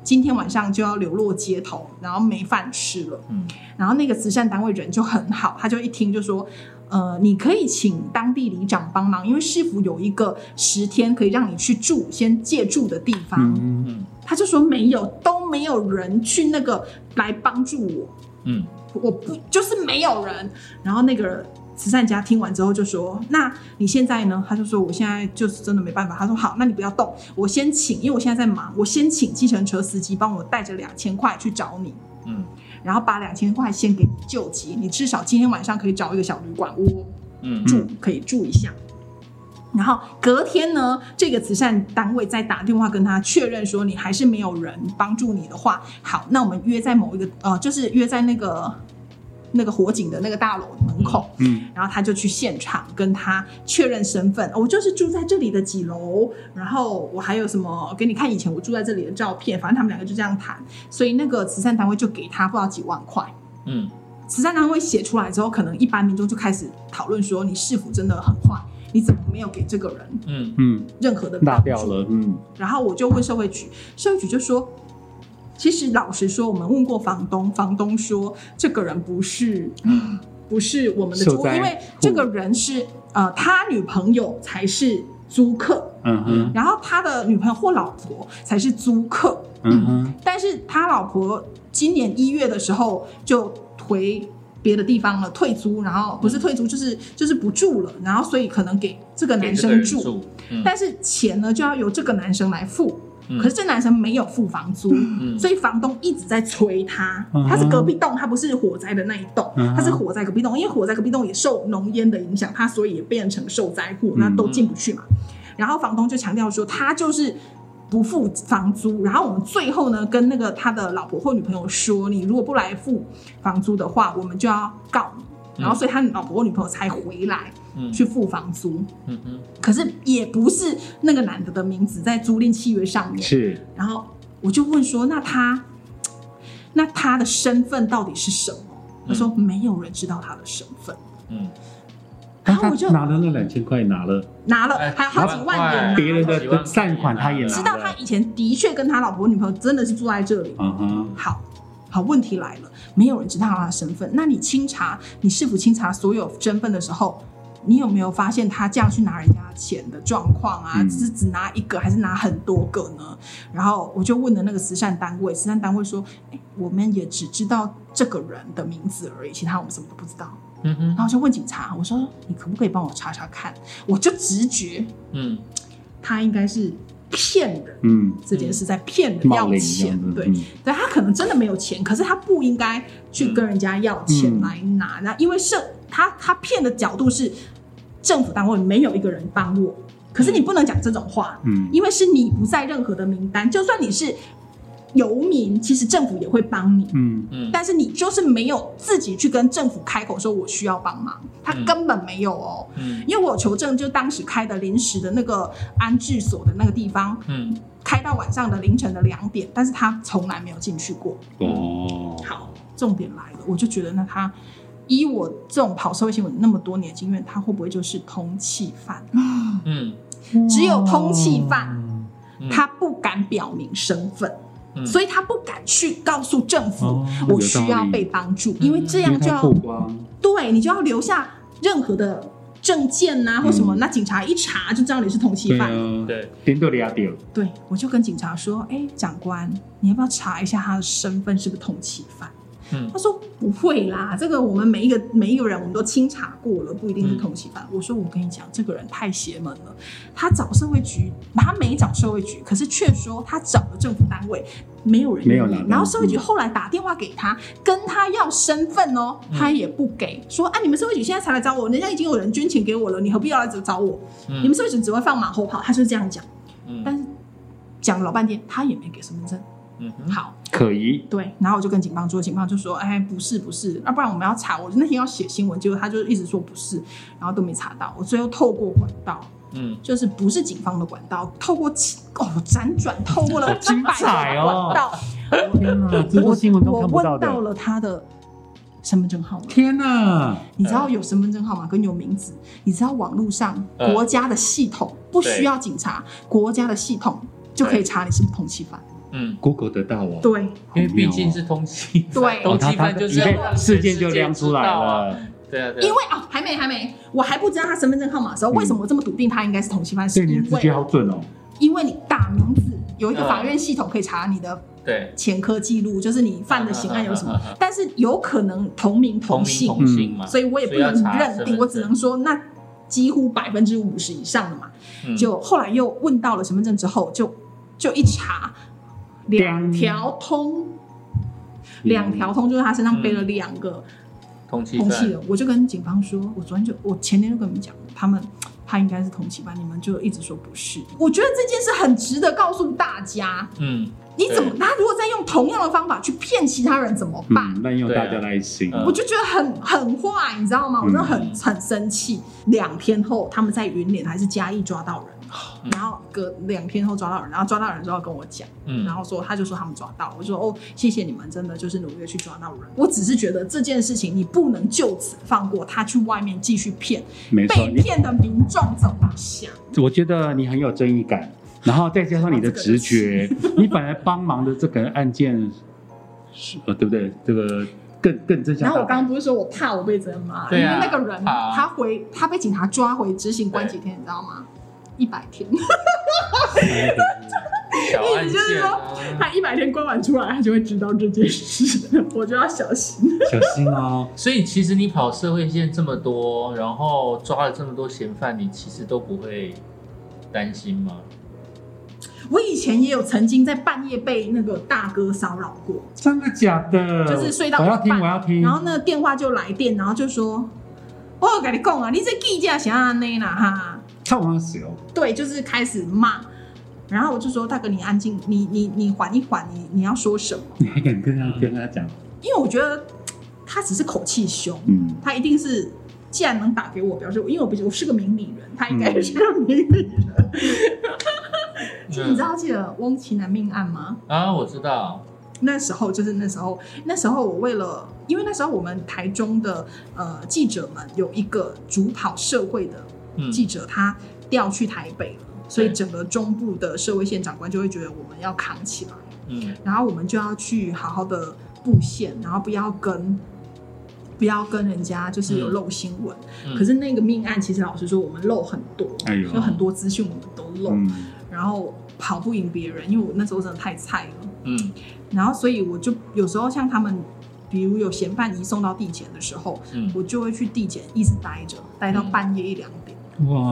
今天晚上就要流落街头，然后没饭吃了。嗯然后那个慈善单位人就很好，他就一听就说，呃，你可以请当地里长帮忙，因为市府有一个十天可以让你去住，先借住的地方。嗯，嗯他就说没有，都没有人去那个来帮助我，嗯我不就是没有人。然后那个慈善家听完之后就说：“那你现在呢？”他就说：“我现在就是真的没办法。”他说：“好，那你不要动，我先请，因为我现在在忙，我先请计程车司机帮我带着两千块去找你。”嗯然后把两千块先给你救急，你至少今天晚上可以找一个小旅馆窝嗯住，可以住一下。然后隔天呢，这个慈善单位再打电话跟他确认说，你还是没有人帮助你的话，好，那我们约在某一个呃，就是约在那个那个火警的那个大楼门口。嗯然后他就去现场跟他确认身份，我就是住在这里的几楼，然后我还有什么给你看以前我住在这里的照片，反正他们两个就这样谈，所以那个慈善单位就给他不知道几万块。嗯慈善单位写出来之后，可能一般民众就开始讨论说，你是否真的很坏？你怎么没有给这个人嗯嗯，任何的落帮助？掉了，嗯然后我就问社会局，社会局就说，其实老实说，我们问过房东，房东说这个人不是。不是我们的租，受灾因为这个人是呃，他女朋友才是租客，嗯哼。然后他的女朋友或老婆才是租客，嗯哼，但是他老婆今年一月的时候就回别的地方了，退租，然后不是退租就是就是不住了，然后所以可能给这个男生住，住，嗯。但是钱呢就要由这个男生来付，嗯可是这男生没有付房租，嗯所以房东一直在催他嗯。他是隔壁栋，他不是火灾的那一栋嗯，他是火灾隔壁栋，因为火灾隔壁栋也受浓烟的影响，他所以也变成受灾户，嗯那都进不去嘛。然后房东就强调说，他就是。不付房租，然后我们最后呢，跟那个他的老婆或女朋友说，你如果不来付房租的话，我们就要告你。然后，所以他老婆或女朋友才回来嗯去付房租。嗯嗯可是也不是那个男的的名字在租赁契约上面。是然后我就问说，那他，那他的身份到底是什么？他说没有人知道他的身份。嗯，然后我就拿了那两千块，拿了拿了哎还有好几万也拿别人，的的善款，他也拿了，知道他以前的确跟他老婆女朋友真的是住在这里。嗯哼，好，好，问题来了，没有人知道他的身份。那你清查，你是否清查所有身份的时候，你有没有发现他这样去拿人家钱的状况啊？是只拿一个，还是拿很多个呢？然后我就问了那个慈善单位，慈善单位说，哎，我们也只知道这个人的名字而已，其他我们什么都不知道。嗯哼然后就问警察，我说你可不可以帮我查查看？我就直觉嗯他应该是骗人。嗯，这件事在骗人要钱对，嗯对他可能真的没有钱，可是他不应该去跟人家要钱嗯来拿。那、因为是他他骗的角度是政府单位没有一个人帮我，可是你不能讲这种话，嗯，因为是你不在任何的名单，就算你是游民，其实政府也会帮你。嗯。嗯。但是你就是没有自己去跟政府开口说我需要帮忙，他嗯根本没有哦。嗯。因为我有求证，就当时开的临时的那个安置所的那个地方，嗯。开到晚上的凌晨的两点，但是他从来没有进去过。哦，好，重点来了，我就觉得那他以我这种跑社会新闻那么多年经验，他会不会就是通气犯？嗯。只有通气犯，嗯。他不敢表明身份。嗯。所以他不敢去告诉政府，哦。我需要被帮助，因为这样就要曝光，对你就要留下任何的证件呐、或什么，嗯。那警察一查就知道你是通缉犯。啊，对，颠倒俩掉，对，我就跟警察说：“哎，长官，你要不要查一下他的身份是不是通缉犯？”嗯他说：“不会啦，这个我们每一个每一个人我们都清查过了，不一定是通缉犯。我说：“我跟你讲，这个人太邪门了。他找社会局，他没找社会局，可是却说他找了政府单位，没有人没有了然后社会局嗯后来打电话给他，跟他要身份哦，他也不给，说：啊，你们社会局现在才来找我，人家已经有人捐钱给我了，你何必要来找我？嗯你们社会局只会放马后炮。”他就是这样讲。嗯但是讲了老半天，他也没给身份证。嗯好，可疑，对，然后我就跟警方说，警方就说，哎，不是不是，要不然我们要查。我那天要写新闻，结果他就一直说不是，然后都没查到。我最后透过管道，嗯就是不是警方的管道，透过其哦辗转透过了精彩个哦管道，天哪，这我是新闻都我看不到的，问到了他的身份证号码。天哪，你知道有身份证号码跟有名字，你知道网络上嗯国家的系统不需要警察，国家的系统就可以查你是不是通缉犯。嗯，Google 得到哦，对，因为毕竟是通缉，对。通哦，他缉犯就是事件就亮出来。了，对啊，对啊。因为啊，还没还没，我还不知道他身份证号码的时候，嗯为什么我这么笃定他应该是同性犯？是因对你的直觉好准哦，因为你打名字，有一个嗯法院系统可以查你的对。前科记录，就是你犯的刑案有什么。但是有可能同名同姓，同姓嘛，所以我也不能认定，我只能说那几乎百分之五十以上的嘛。嗯。就后来又问到了身份证之后，就就一查，两条通，两条通就是他身上背了两个通缉犯，通缉的。我就跟警方说，我昨天就我前天就跟你们讲，他们他应该是通气吧，你们就一直说不是。我觉得这件事很值得告诉大家，嗯你怎么他如果再用同样的方法去骗其他人怎么办？嗯，滥用大家的爱心，我就觉得很很坏，你知道吗？我真的很、嗯很生气。两天后，他们在云林还是嘉义抓到人，嗯然后隔两天后抓到人，然后抓到人之后跟我讲，嗯然后说他就说他们抓到，我就说哦，谢谢你们，真的就是努力地去抓到人。我只是觉得这件事情你不能就此放过他，去外面继续骗没错，被骗的民众怎么想？我觉得你很有正义感，然后再加上你的直觉，你本来帮忙的这个案件是呃，对不对？这个更更真相。然后我刚刚不是说我怕我被责骂，因为那个人他回他被警察抓回执行关几天，你知道吗？一百天。意思就是说他一百天关完出来，他就会知道这件事，我就要小心。小心哦，所以其实你跑社会线这么多，然后抓了这么多嫌犯，你其实都不会担心吗？我以前也有曾经在半夜被那个大哥骚扰过，真的假的？就是睡到我要听，我要听。然后那个电话就来电，然后就说：“我有跟你讲啊，你这记者想要那啦哈。唱完死哦，”对，就是开始骂。然后我就说：“大哥，你安静，你你你缓一缓，你你要说什么你还敢跟他跟他讲？？”因为我觉得他只是口气凶，嗯，他一定是既然能打给我，表示我因为我不是我是个明理人，他应该是个明理人。就你知道记得翁奇南命案吗？啊，我知道，那时候就是那时候，那时候我为了，因为那时候我们台中的呃记者们有一个主跑社会的嗯，记者，他调去台北了，所以整个中部的社会线长官就会觉得我们要扛起来，嗯。然后我们就要去好好的布线，然后不要跟不要跟人家就是有漏新闻。嗯。可是那个命案，其实老实说，我们漏很多，哎有很多资讯我们都漏，嗯，然后跑不赢别人，因为我那时候真的太菜了。嗯。然后所以我就有时候像他们，比如有嫌犯移送到地检的时候，嗯。我就会去地检一直待着，待到半夜一两点。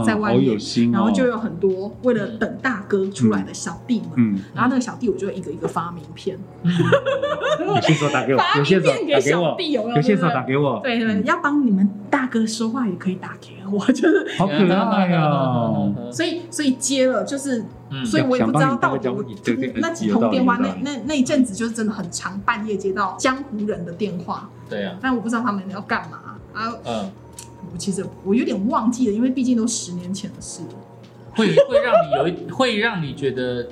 在外面有心哦。然后就有很多为了等大哥出来的小弟们，嗯，然后那个小弟我就一个一个发名片，有线索打给我发，有线索打给我，有没有？有线索打给我。对对，嗯。要帮你们大哥说话也可以打给我，就是好可爱哦。所以所以接了，就是嗯。所以我也不知道到底那几通电话，那那那一阵子就是真的很长，半夜接到江湖人的电话，对啊，但我不知道他们要干嘛。啊。嗯，我其实我有点忘记了，因为毕竟都十年前的事了。会会让你有一会让你觉得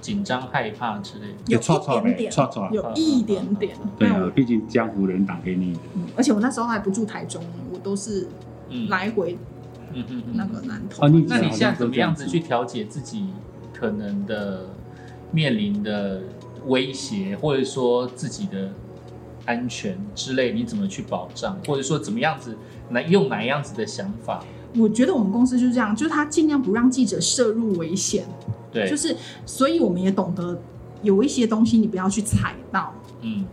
紧张害怕之类的。有一点点，错错有一点点。对啊，毕竟江湖人打给你的，嗯而且我那时候还不住台中，我都是嗯，来回嗯嗯嗯那个南投。那你现在怎么样子去调节自己可能的面临的威胁，或者说自己的安全之类？你怎么去保障，或者说怎么样子来用哪样子的想法？我觉得我们公司就是这样，就是他尽量不让记者涉入危险，对，就是所以我们也懂得有一些东西你不要去踩到，嗯。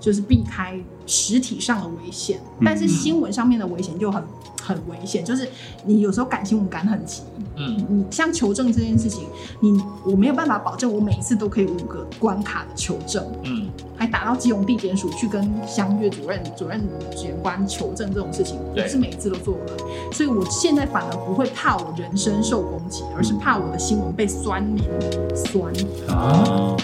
就是避开实体上的危险，嗯。但是新闻上面的危险就很很危险，就是你有时候赶新闻赶很急，嗯你像求证这件事情，你我没有办法保证我每一次都可以五个关卡的求证，嗯还打到基隆地检署去跟相约主任、主任检官求证这种事情，对不是每一次都做得来。所以我现在反而不会怕我人身受攻击，而是怕我的新闻被酸民酸。啊，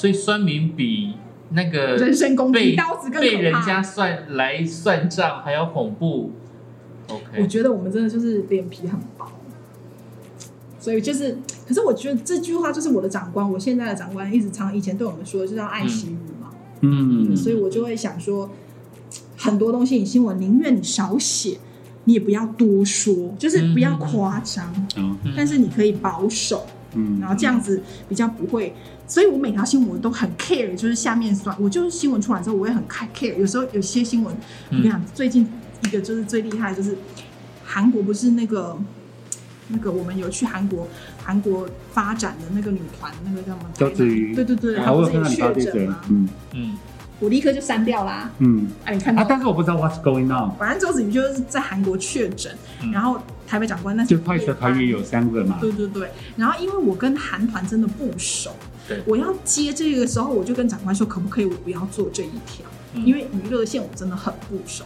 所以酸民比那个人身攻击被刀子更被人家算来算账还要恐怖。我 OK，觉得我们真的就是脸皮很薄，所以就是，可是我觉得这句话就是我的长官，我现在的长官一直常以前对我们说，就叫爱惜羽嘛，嗯，所以我就会想说，很多东西你新闻宁愿你少写，你也不要多说，就是不要夸张，啊，嗯但是你可以保守，嗯，然后这样子比较不会。所以我每条新闻我都很 care，就是下面刷，我就是新闻出来之后我也很 care。有时候有些新闻，我跟你讲，最近一个就是最厉害，就是韩国不是那个那个我们有去韩国韩国发展的那个女团，那个叫什么？周子瑜对对对，还然后会看到你发自己确诊嘛，，嗯嗯我立刻就删掉啦。嗯，哎，你看到啊，？但是我不知道 what's going on，反正周子瑜就是在韩国确诊，嗯然后台北长官那就快车团员有三个嘛，对对对，然后因为我跟韩团真的不熟对，我要接这个时候，我就跟长官说，可不可以我不要做这一条，嗯因为娱乐线我真的很不熟。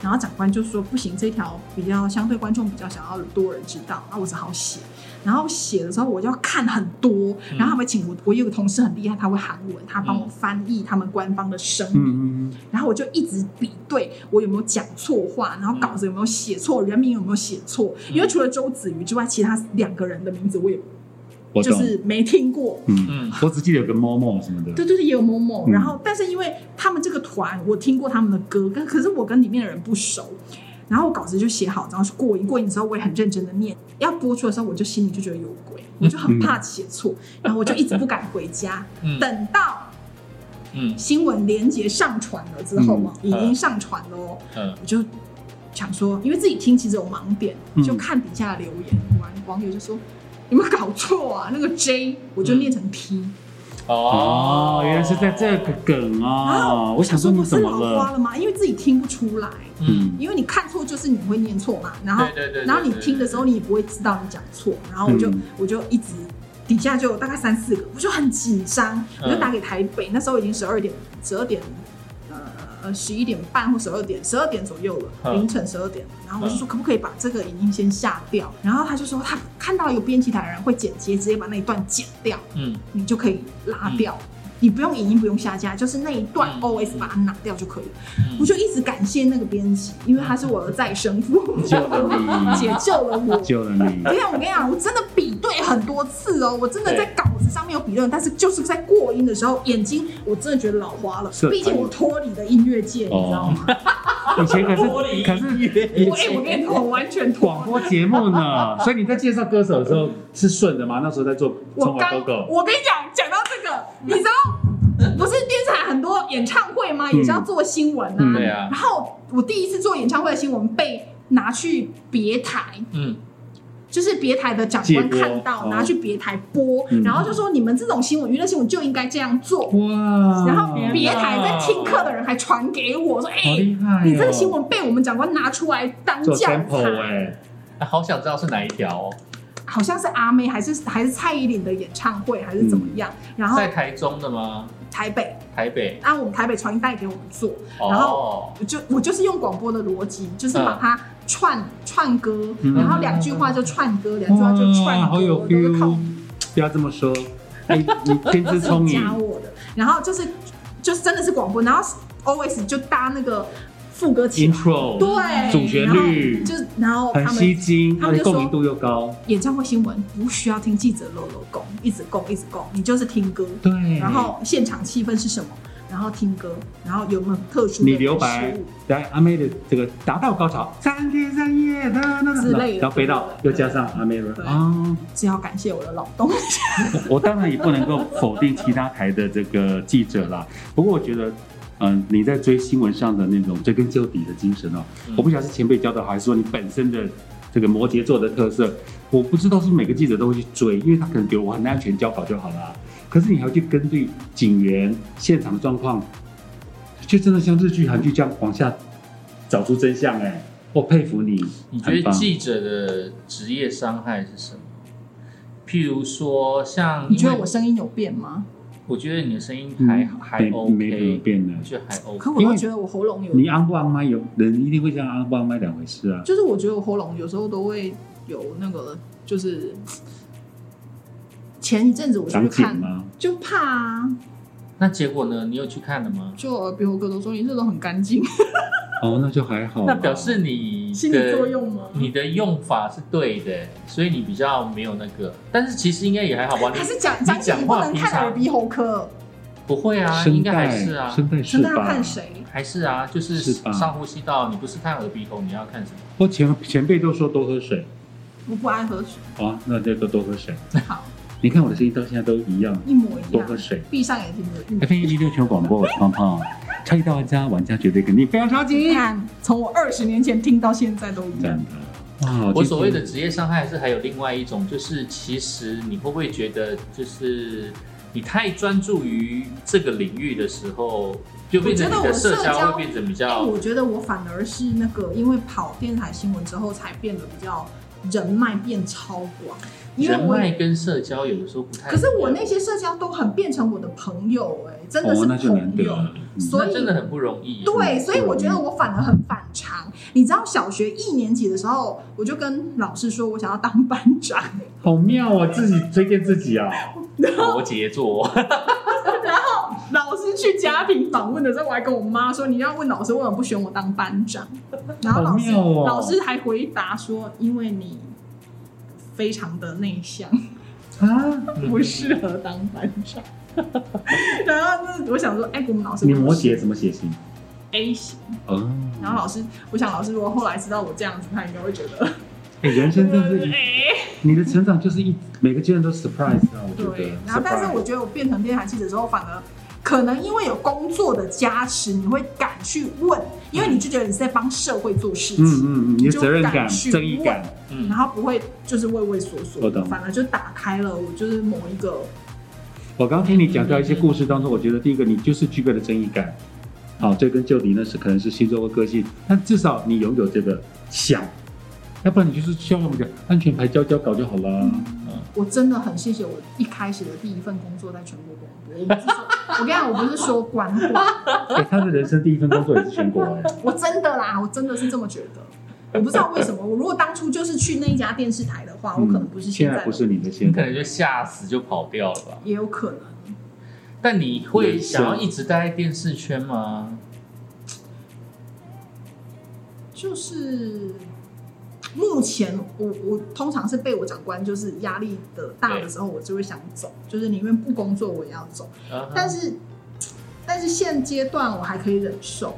然后长官就说不行，这条比较相对观众比较想要多人知道，那我只好写。然后写的时候我就要看很多，嗯然后他们请我，我有个同事很厉害，他会韩文，他帮我翻译他们官方的声明。然后我就一直比对我有没有讲错话，然后稿子有没有写错，人名有没有写错。因为除了周子瑜之外，其他两个人的名字我也就是没听过。嗯，嗯我只记得有个 Momo 什么的，对对对，也有某某。嗯然后，但是因为他们这个团，我听过他们的歌，跟可是我跟里面的人不熟。然后我稿子就写好，然后过音过音之后，我也很认真的念。要播出的时候，我就心里就觉得有鬼，我就很怕写错，然后我就一直不敢回家。嗯等到嗯新闻连接上传了之后嘛，嗯已经上传了哦。嗯我就想说，因为自己听其实有盲点，嗯就看底下的留言，完网友就说有没有搞错啊？那个 J 我就念成 T，、哦，原来是在这个梗然哦，后我想说你不是老怎么了？花了吗？因为自己听不出来，嗯，因为你看错就是你会念错嘛，然后对对对对然后你听的时候你也不会知道你讲错，然后我就、嗯我就一直。底下就有大概三四个，我就很紧张，我就打给台北，那时候已经十二点，十二点，呃呃十一点半或十二点，十二点左右了，嗯凌晨十二点。然后我就说可不可以把这个影音先下掉？然后他就说他看到有编辑台的人会剪接，直接把那一段剪掉，嗯你就可以拉掉。你不用影音，不用下架，就是那一段嗯 OS 把它拿掉就可以了。嗯我就一直感谢那个编辑，因为他是我的再生父母，救了你解救了我。救了你，对啊，我跟你讲，我真的比对很多次哦，我真的在稿子上面有笔论，但是就是在过音的时候，眼睛我真的觉得老花了是。毕竟我脱离了音乐界，你知道吗？以前可是脱离可是我哎，我跟你说，我完全脱广播节目呢，所以你在介绍歌手的时候是顺的吗？那时候在做《我刚中华狗狗》，我跟你讲，讲到这个，你知道不是电视台很多演唱会吗？也是要做新闻啊。嗯对啊然，后我第一次做演唱会的新闻被拿去别台，嗯，就是别台的长官看到，哦拿去别台播，嗯然后就说你们这种新闻娱乐新闻就应该这样做。哇然后别台在听课的人还传给我说：“哎！你这个新闻被我们长官拿出来当做教 sample 材。哎、啊好想知道是哪一条哦，好像是阿妹还是还是蔡依林的演唱会还是怎么样？然后在台中的吗？台北，台北？啊我们台北传带给我们做，然后哦，我就我就是用广播的逻辑，就是嗯。把它串、串歌，嗯。然后两句话就串歌，两句话就串好有都是靠 feel！不要这么说，你、你天资 聪颖，加我的，然后就是就是真的是广播，然后 always 就搭那个副歌起来，intro 对，主旋律就是然后很他们吸睛，他们共鸣度又高，演唱会新闻不需要听记者啰啰供，一直供一直供，你就是听歌，对，然后现场气氛是什么，然后听歌，然后有没有特殊的你留白来阿妹的这个达到高潮，三天三夜的那之类的。然后飞到又加上阿妹了。对啊。只要感谢我的老东。我当然也不能够否定其他台的这个记者啦，不过我觉得。嗯，你在追新闻上的那种追根究底的精神哦，嗯我不晓得是前辈教的好，还是说你本身的这个摩羯座的特色，我不知道是每个记者都会去追，因为他可能觉得我很安全交稿就好了，可是你还要去根据警员现场的状况，就真的像日剧、韩剧这样往下找出真相哎，我佩服你，你觉得记者的职业伤害是什么？譬如说，像你觉得我声音有变吗？我觉得你的声音还、还 OK，没怎么变呢我。觉得还 OK。可我都觉得我喉咙有，你安不安麦有人一定会像安不安麦两回事啊。就是我觉得我喉咙有时候都会有那个，就是前一阵子我就去看？就怕啊，那结果呢？你有去看了吗？就耳鼻喉科都说你这都很干净，哦，那就还好。那表示你心理作用吗？你的用法是对的，所以你比较没有那个。但是其实应该也还好吧？你还是讲你讲讲你不能话平常看耳鼻喉科，不会啊，声应该还是啊，声带是真的要吧？看谁？还是啊，就是上呼吸道，你不是看耳鼻喉，你要看什么？我前前辈都说多喝水，我不爱喝水，哦，那就都多喝水。好，你看我的声音到现在都一样，一模一样多喝，水。闭上眼睛的预 FM 一六全广播，我是胖胖，超级大玩家，玩家绝对肯定非常超你级。看，从我二十年前听到现在都一样。真的，哇！我所谓的职业伤害是还有另外一种，就是其实你会不会觉得，就是你太专注于这个领域的时候，就变成你的社交会变成比哎，较我觉得我反而是那个，因为跑电台新闻之后，才变得比较人脉变超广。因为我，人脉跟社交有的时候不太。可是我那些社交都很变成我的朋友、哎，真的是朋友。所以那真的很不容易。对，嗯所以我觉得我反而很反常。你知道，小学一年级的时候，我就跟老师说我想要当班长，好妙哦，自己推荐自己啊。摩羯座，然后老师去家庭访问的时候，我还跟我妈说，你要问老师为什么不选我当班长。然后老师、老师还回答说，因为你非常的内向。啊，不适合当班长。然后呢，我想说，哎、我们老师你摩羯怎么血型？A 型，哦，然后老师，我想老师如果后来知道我这样子，他应该会觉得，哎，人生真是 哎，你的成长就是一每个阶段都 surprise 啊，我觉对得。。然后，但是我觉得我变成电台记者之后，反而可能因为有工作的加持，你会敢去问，因为你就觉得你是在帮社会做事情，嗯嗯嗯，你的就责任感、敢去正义感，嗯然，后不会就是畏畏缩缩我懂，反而就打开了我就是某一个我刚刚听你讲到一些故事当中，我觉得第一个你就是具备了正义感，好，追根究底呢是可能是星座或个性，但至少你拥有这个想，要不然你就是需要我们讲安全牌交交搞就好了。我真的很谢谢我一开始的第一份工作在全国广播。我跟你讲，我不是说官话，哎、他的人生第一份工作也是全国哎、我真的啦，我真的是这么觉得。我不知道为什么，我如果当初就是去那一家电视台的话，我可能不是现在不是你的你现在，可能就吓死就跑掉了吧？也有可能。但你会想要一直待在电视圈吗？就是目前我我通常是被我长官就是压力的大的时候，我就会想走，就是宁愿不工作我也要走。但是但是现阶段我还可以忍受，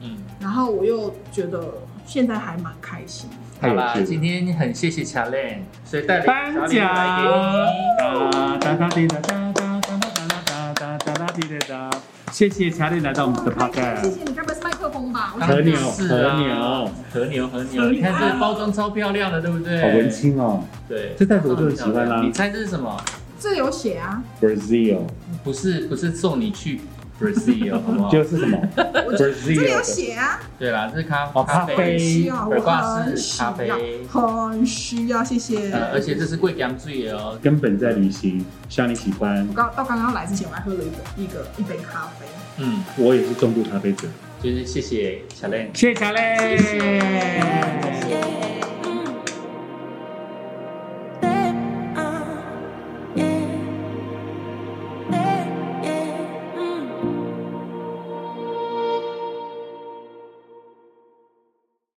嗯，然后我又觉得现在还蛮开心好啦。今天很谢谢乔练，所以带了颁一个小礼物来给你。哒，哒哒滴哒哒哒哒哒哒哒哒哒哒哒今天的，谢谢乔丽来到我们的谢 podcast。谢你，该不会是麦克风吧？我和牛和牛和牛，和牛，和牛你看这包装超漂亮的，对不对？好文。青哦对，这袋子我就很喜欢啦你猜这是什么？这有写啊，，Brazil 不是，不是送你去 Brazil，好不好？就是什么 我这这里有 Brazil 写啊，对啦，这是咖哦咖啡很需要，我耳挂很需要咖啡，很需要，谢谢。呃，而且这是贵阳醉哦。根本在旅行，希望你喜欢我。刚到刚刚来之前，我还喝了一个一个一杯咖啡。嗯，我也是重度咖啡者。就是谢谢小 lenn。谢谢乔丽。谢谢